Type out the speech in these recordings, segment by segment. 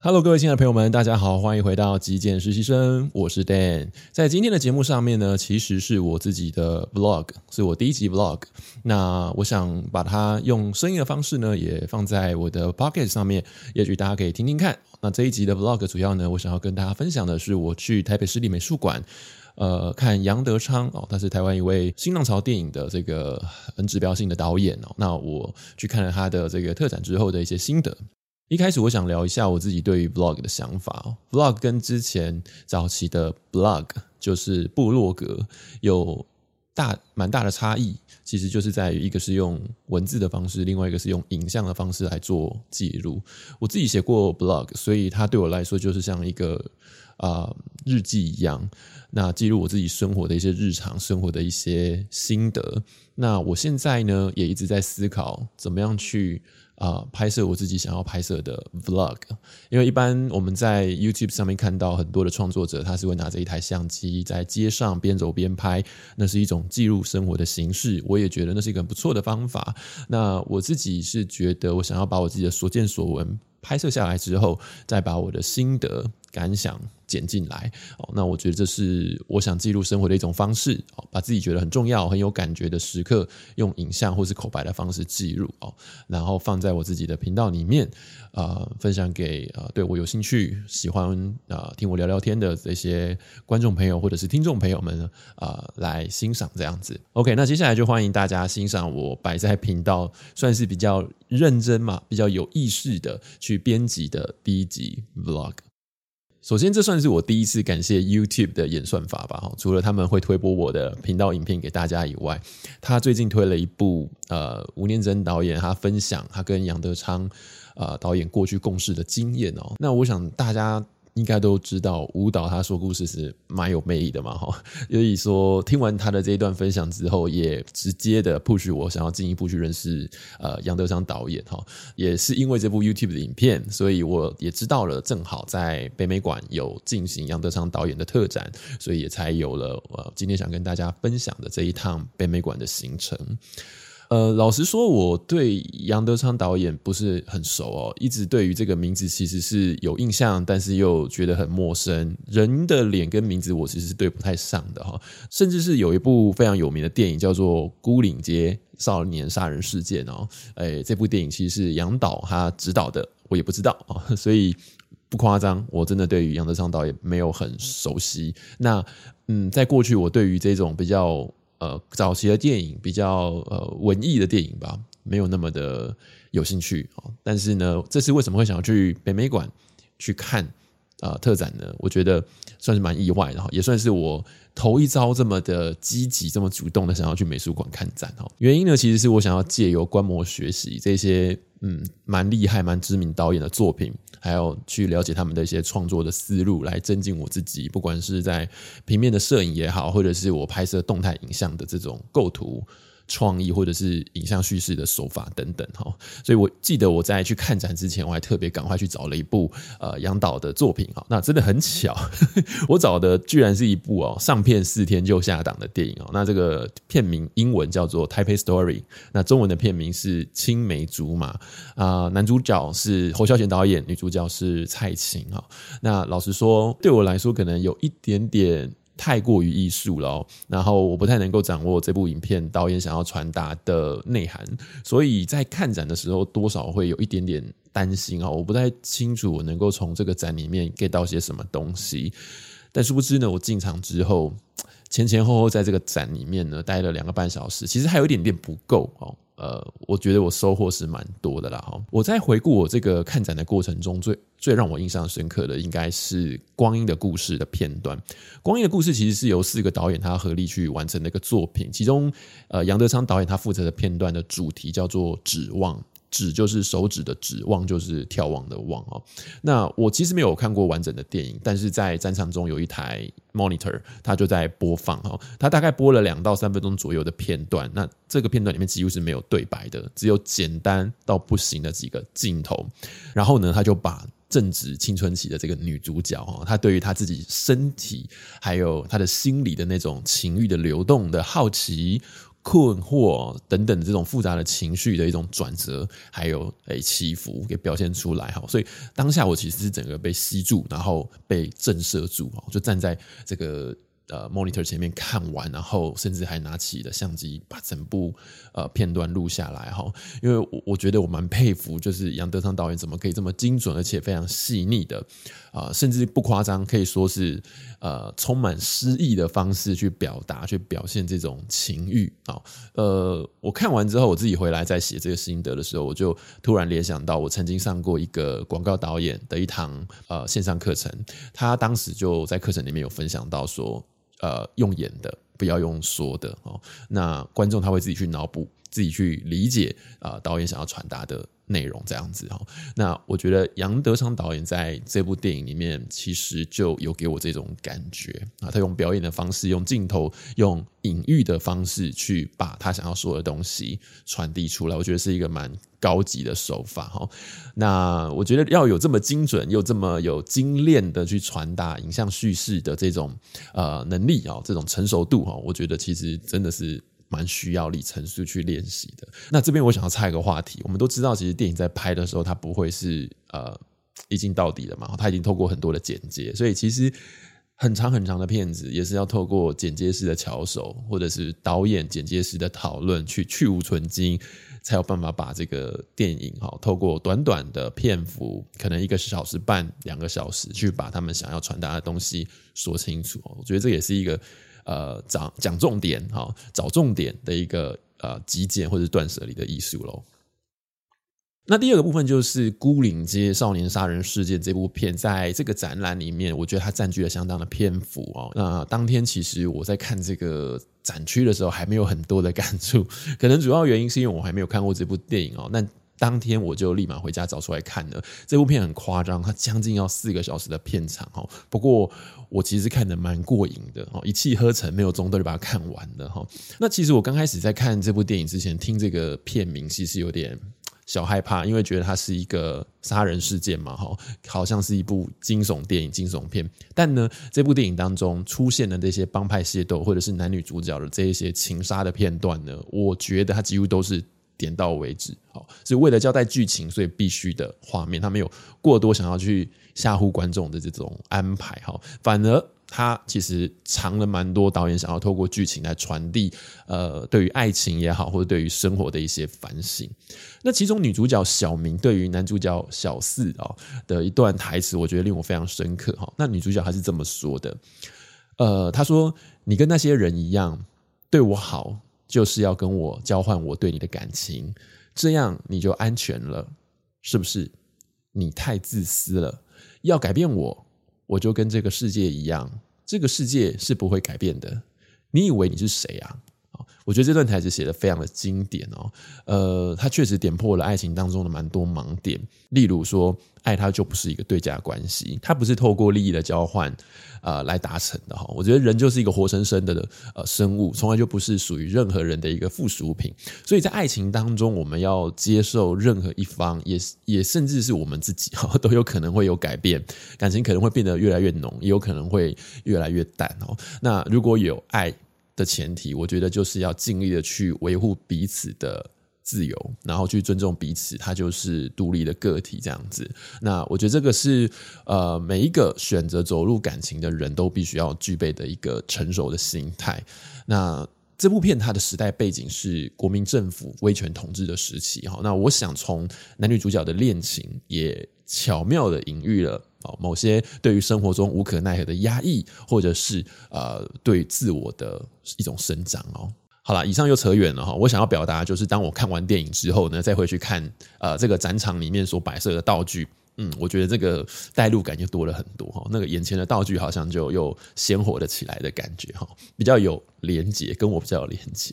Hello，各位亲爱的朋友们，大家好，欢迎回到极简实习生，我是 Dan。在今天的节目上面呢，其实是我自己的 Vlog，是我第一集 Vlog。那我想把它用声音的方式呢，也放在我的 Pocket 上面，也许大家可以听听看。那这一集的 Vlog 主要呢，我想要跟大家分享的是，我去台北市立美术馆，呃，看杨德昌哦，他是台湾一位新浪潮电影的这个很指标性的导演哦。那我去看了他的这个特展之后的一些心得。一开始我想聊一下我自己对于 vlog 的想法。vlog 跟之前早期的 blog 就是部落格有大蛮大的差异，其实就是在于一个是用文字的方式，另外一个是用影像的方式来做记录。我自己写过 blog，所以它对我来说就是像一个啊、日记一样，那记录我自己生活的一些日常生活的一些心得。那我现在呢也一直在思考怎么样去。啊、拍摄我自己想要拍摄的 vlog，因为一般我们在 YouTube 上面看到很多的创作者，他是会拿着一台相机在街上边走边拍，那是一种记录生活的形式。我也觉得那是一个很不错的方法。那我自己是觉得，我想要把我自己的所见所闻拍摄下来之后，再把我的心得感想剪进来，哦，那我觉得这是我想记录生活的一种方式，哦，把自己觉得很重要、很有感觉的时刻，用影像或是口白的方式记录，哦，然后放在我自己的频道里面，呃，分享给、呃、对我有兴趣、喜欢、呃、听我聊聊天的这些观众朋友或者是听众朋友们啊、呃、来欣赏这样子。OK，那接下来就欢迎大家欣赏我摆在频道，算是比较认真嘛、比较有意识的去编辑的第一集 Vlog。首先，这算是我第一次感谢 YouTube 的演算法吧。除了他们会推播我的频道影片给大家以外，他最近推了一部呃吴念真导演他分享他跟杨德昌呃导演过去共事的经验哦。那我想大家。应该都知道，舞蹈他说故事是蛮有魅力的嘛，哈。所以说，听完他的这一段分享之后，也直接的 push 我想要进一步去认识呃杨德昌导演哈。也是因为这部 YouTube 的影片，所以我也知道了，正好在北美馆有进行杨德昌导演的特展，所以也才有了呃今天想跟大家分享的这一趟北美馆的行程。呃，老实说，我对杨德昌导演不是很熟哦，一直对于这个名字其实是有印象，但是又觉得很陌生。人的脸跟名字，我其实是对不太上的哈。甚至是有一部非常有名的电影叫做《牯岭街少年杀人事件》哦，哎，这部电影其实是杨导他执导的，我也不知道啊，所以不夸张，我真的对于杨德昌导演没有很熟悉。那嗯，在过去，我对于这种比较。呃，早期的电影比较呃文艺的电影吧，没有那么的有兴趣啊。但是呢，这次为什么会想要去北美馆去看、呃、特展呢？我觉得算是蛮意外的哈，也算是我头一遭这么的积极、这么主动的想要去美术馆看展哈。原因呢，其实是我想要借由观摩学习这些嗯蛮厉害、蛮知名导演的作品。还有去了解他们的一些创作的思路，来增进我自己，不管是在平面的摄影也好，或者是我拍摄动态影像的这种构图。创意或者是影像叙事的手法等等哈，所以我记得我在去看展之前，我还特别赶快去找了一部呃杨导的作品哈，那真的很巧，我找的居然是一部哦上片四天就下档的电影哦，那这个片名英文叫做《Taipei Story》，那中文的片名是《青梅竹马》啊，男主角是侯孝贤导演，女主角是蔡琴啊，那老实说对我来说可能有一点点。太过于艺术了，然后我不太能够掌握这部影片导演想要传达的内涵，所以在看展的时候多少会有一点点担心啊，我不太清楚我能够从这个展里面 get 到些什么东西，但殊不知呢，我进场之后前前后后在这个展里面呢待了两个半小时，其实还有一点点不够哦。呃，我觉得我收获是蛮多的啦哈。我在回顾我这个看展的过程中，最最让我印象深刻的，应该是《光阴的故事》的片段。《光阴的故事》其实是由四个导演他合力去完成的一个作品，其中呃杨德昌导演他负责的片段的主题叫做“指望”。指就是手指的指，望就是眺望的望哦。那我其实没有看过完整的电影，但是在战场中有一台 monitor，它就在播放哦。它大概播了两到三分钟左右的片段。那这个片段里面几乎是没有对白的，只有简单到不行的几个镜头。然后呢，他就把正值青春期的这个女主角哈，她对于她自己身体还有她的心理的那种情欲的流动的好奇。困惑等等这种复杂的情绪的一种转折，还有诶起伏给表现出来哈。所以当下我其实是整个被吸住，然后被震慑住，就站在这个。呃，monitor 前面看完，然后甚至还拿起了相机，把整部呃片段录下来哈。因为我我觉得我蛮佩服，就是杨德昌导演怎么可以这么精准，而且非常细腻的啊、甚至不夸张，可以说是呃充满诗意的方式去表达、去表现这种情欲啊。呃，我看完之后，我自己回来在写这个心得的时候，我就突然联想到，我曾经上过一个广告导演的一堂呃线上课程，他当时就在课程里面有分享到说。呃，用演的，不要用说的哦。那观众他会自己去脑补，自己去理解啊、导演想要传达的。内容这样子哈，那我觉得杨德昌导演在这部电影里面其实就有给我这种感觉啊，他用表演的方式，用镜头，用隐喻的方式去把他想要说的东西传递出来，我觉得是一个蛮高级的手法哈。那我觉得要有这么精准又这么有精炼的去传达影像叙事的这种呃能力啊，这种成熟度哈，我觉得其实真的是。蛮需要里程数去练习的。那这边我想要插一个话题，我们都知道，其实电影在拍的时候，它不会是呃一镜到底的嘛，它已经透过很多的剪接，所以其实很长很长的片子也是要透过剪接师的巧手，或者是导演剪接师的讨论去去芜存菁，才有办法把这个电影哈，透过短短的篇幅，可能一个小时半、两个小时，去把他们想要传达的东西说清楚。我觉得这也是一个。呃，讲讲重点哈，找重点的一个呃极简或者断舍离的艺术喽。那第二个部分就是《孤岭街少年杀人事件》这部片，在这个展览里面，我觉得它占据了相当的篇幅哦。那当天其实我在看这个展区的时候，还没有很多的感触，可能主要原因是因为我还没有看过这部电影哦。那当天我就立马回家找出来看了。这部片很夸张，它将近要四个小时的片长哈。不过我其实看得蛮过瘾的哈，一气呵成，没有中断就把它看完了哈。那其实我刚开始在看这部电影之前，听这个片名其实有点小害怕，因为觉得它是一个杀人事件嘛哈，好像是一部惊悚电影、惊悚片。但呢，这部电影当中出现的这些帮派械斗，或者是男女主角的这一些情杀的片段呢，我觉得它几乎都是。点到为止，好，是为了交代剧情，所以必须的画面，他没有过多想要去吓唬观众的这种安排，哈，反而他其实藏了蛮多导演想要透过剧情来传递，呃，对于爱情也好，或者对于生活的一些反省。那其中女主角小明对于男主角小四啊的一段台词，我觉得令我非常深刻，哈。那女主角还是这么说的，呃，她说：“你跟那些人一样，对我好。”就是要跟我交换我对你的感情，这样你就安全了，是不是？你太自私了，要改变我，我就跟这个世界一样，这个世界是不会改变的。你以为你是谁啊？我觉得这段台词写得非常的经典哦，呃，他确实点破了爱情当中的蛮多盲点，例如说，爱它就不是一个对价关系，它不是透过利益的交换，呃，来达成的哈。我觉得人就是一个活生生的呃生物，从来就不是属于任何人的一个附属品，所以在爱情当中，我们要接受任何一方，也也甚至是我们自己哈，都有可能会有改变，感情可能会变得越来越浓，也有可能会越来越淡哦。那如果有爱。的前提，我觉得就是要尽力的去维护彼此的自由，然后去尊重彼此，他就是独立的个体这样子。那我觉得这个是呃每一个选择走入感情的人都必须要具备的一个成熟的心态。那这部片它的时代背景是国民政府威权统治的时期哈。那我想从男女主角的恋情也巧妙的隐喻了。哦，某些对于生活中无可奈何的压抑，或者是呃对自我的一种生长哦。好了，以上又扯远了哈。我想要表达就是，当我看完电影之后呢，再回去看呃这个展场里面所摆设的道具。嗯，我觉得这个带入感就多了很多哈，那个眼前的道具好像就又鲜活了起来的感觉哈，比较有连结，跟我比较有连结。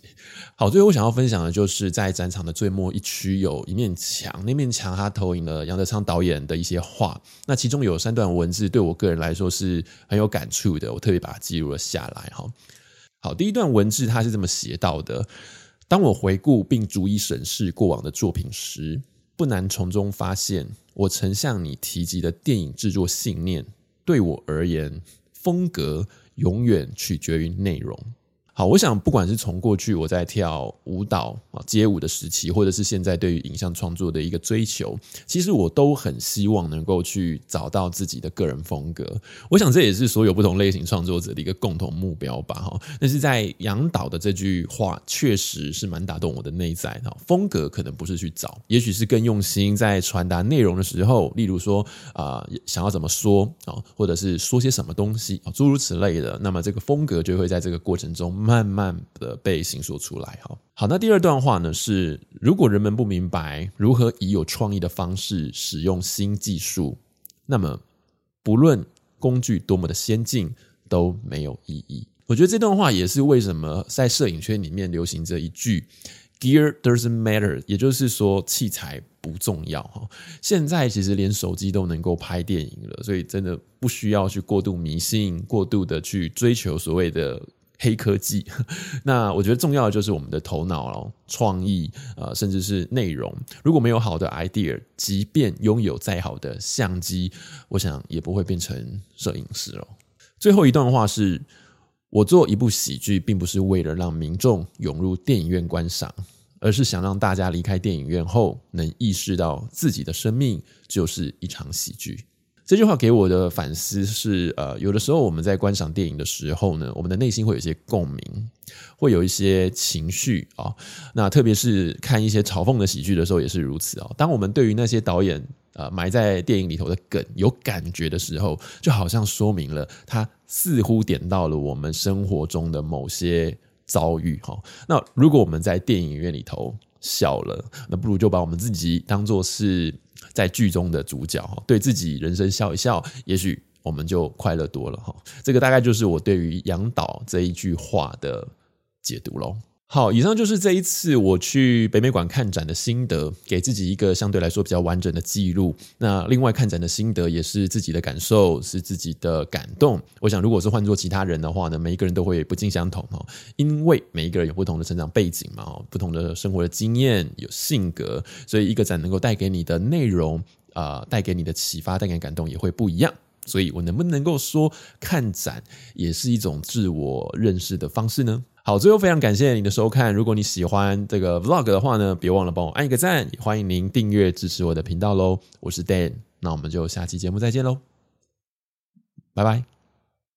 好，最后我想要分享的就是在展场的最末一区有一面墙，那面墙它投影了杨德昌导演的一些话，那其中有三段文字对我个人来说是很有感触的，我特别把它记录了下来哈。好，第一段文字它是这么写到的：当我回顾并逐一审视过往的作品时，不难从中发现，我曾向你提及的电影制作信念，对我而言，风格永远取决于内容。好，我想不管是从过去我在跳舞蹈啊街舞的时期，或者是现在对于影像创作的一个追求，其实我都很希望能够去找到自己的个人风格。我想这也是所有不同类型创作者的一个共同目标吧。哈，但是在杨导的这句话确实是蛮打动我的内在。哈，风格可能不是去找，也许是更用心在传达内容的时候，例如说啊、想要怎么说啊，或者是说些什么东西啊，诸如此类的。那么这个风格就会在这个过程中。慢慢的被形塑出来，哈，好，那第二段话呢是，如果人们不明白如何以有创意的方式使用新技术，那么不论工具多么的先进都没有意义。我觉得这段话也是为什么在摄影圈里面流行着一句 “Gear doesn't matter”，也就是说器材不重要，哈。现在其实连手机都能够拍电影了，所以真的不需要去过度迷信，过度的去追求所谓的。黑科技，那我觉得重要的就是我们的头脑哦，创意，呃，甚至是内容。如果没有好的 idea，即便拥有再好的相机，我想也不会变成摄影师哦。最后一段话是：我做一部喜剧，并不是为了让民众涌入电影院观赏，而是想让大家离开电影院后，能意识到自己的生命就是一场喜剧。这句话给我的反思是，呃，有的时候我们在观赏电影的时候呢，我们的内心会有一些共鸣，会有一些情绪啊。那特别是看一些嘲讽的喜剧的时候也是如此啊。当我们对于那些导演呃埋在电影里头的梗有感觉的时候，就好像说明了他似乎点到了我们生活中的某些遭遇哈。那如果我们在电影院里头笑了，那不如就把我们自己当作是。在剧中的主角哈，对自己人生笑一笑，也许我们就快乐多了哈。这个大概就是我对于杨导这一句话的解读喽。好，以上就是这一次我去北美馆看展的心得，给自己一个相对来说比较完整的记录。那另外看展的心得也是自己的感受，是自己的感动。我想，如果是换做其他人的话呢，每一个人都会不尽相同哈，因为每一个人有不同的成长背景嘛，不同的生活的经验，有性格，所以一个展能够带给你的内容啊，带给你的启发，带给你感动也会不一样。所以我能不能够说，看展也是一种自我认识的方式呢？好，最后非常感谢您的收看。如果你喜欢这个 vlog 的话呢，别忘了帮我按一个赞，也欢迎您订阅支持我的频道喽。我是 Dan，那我们就下期节目再见喽，拜拜。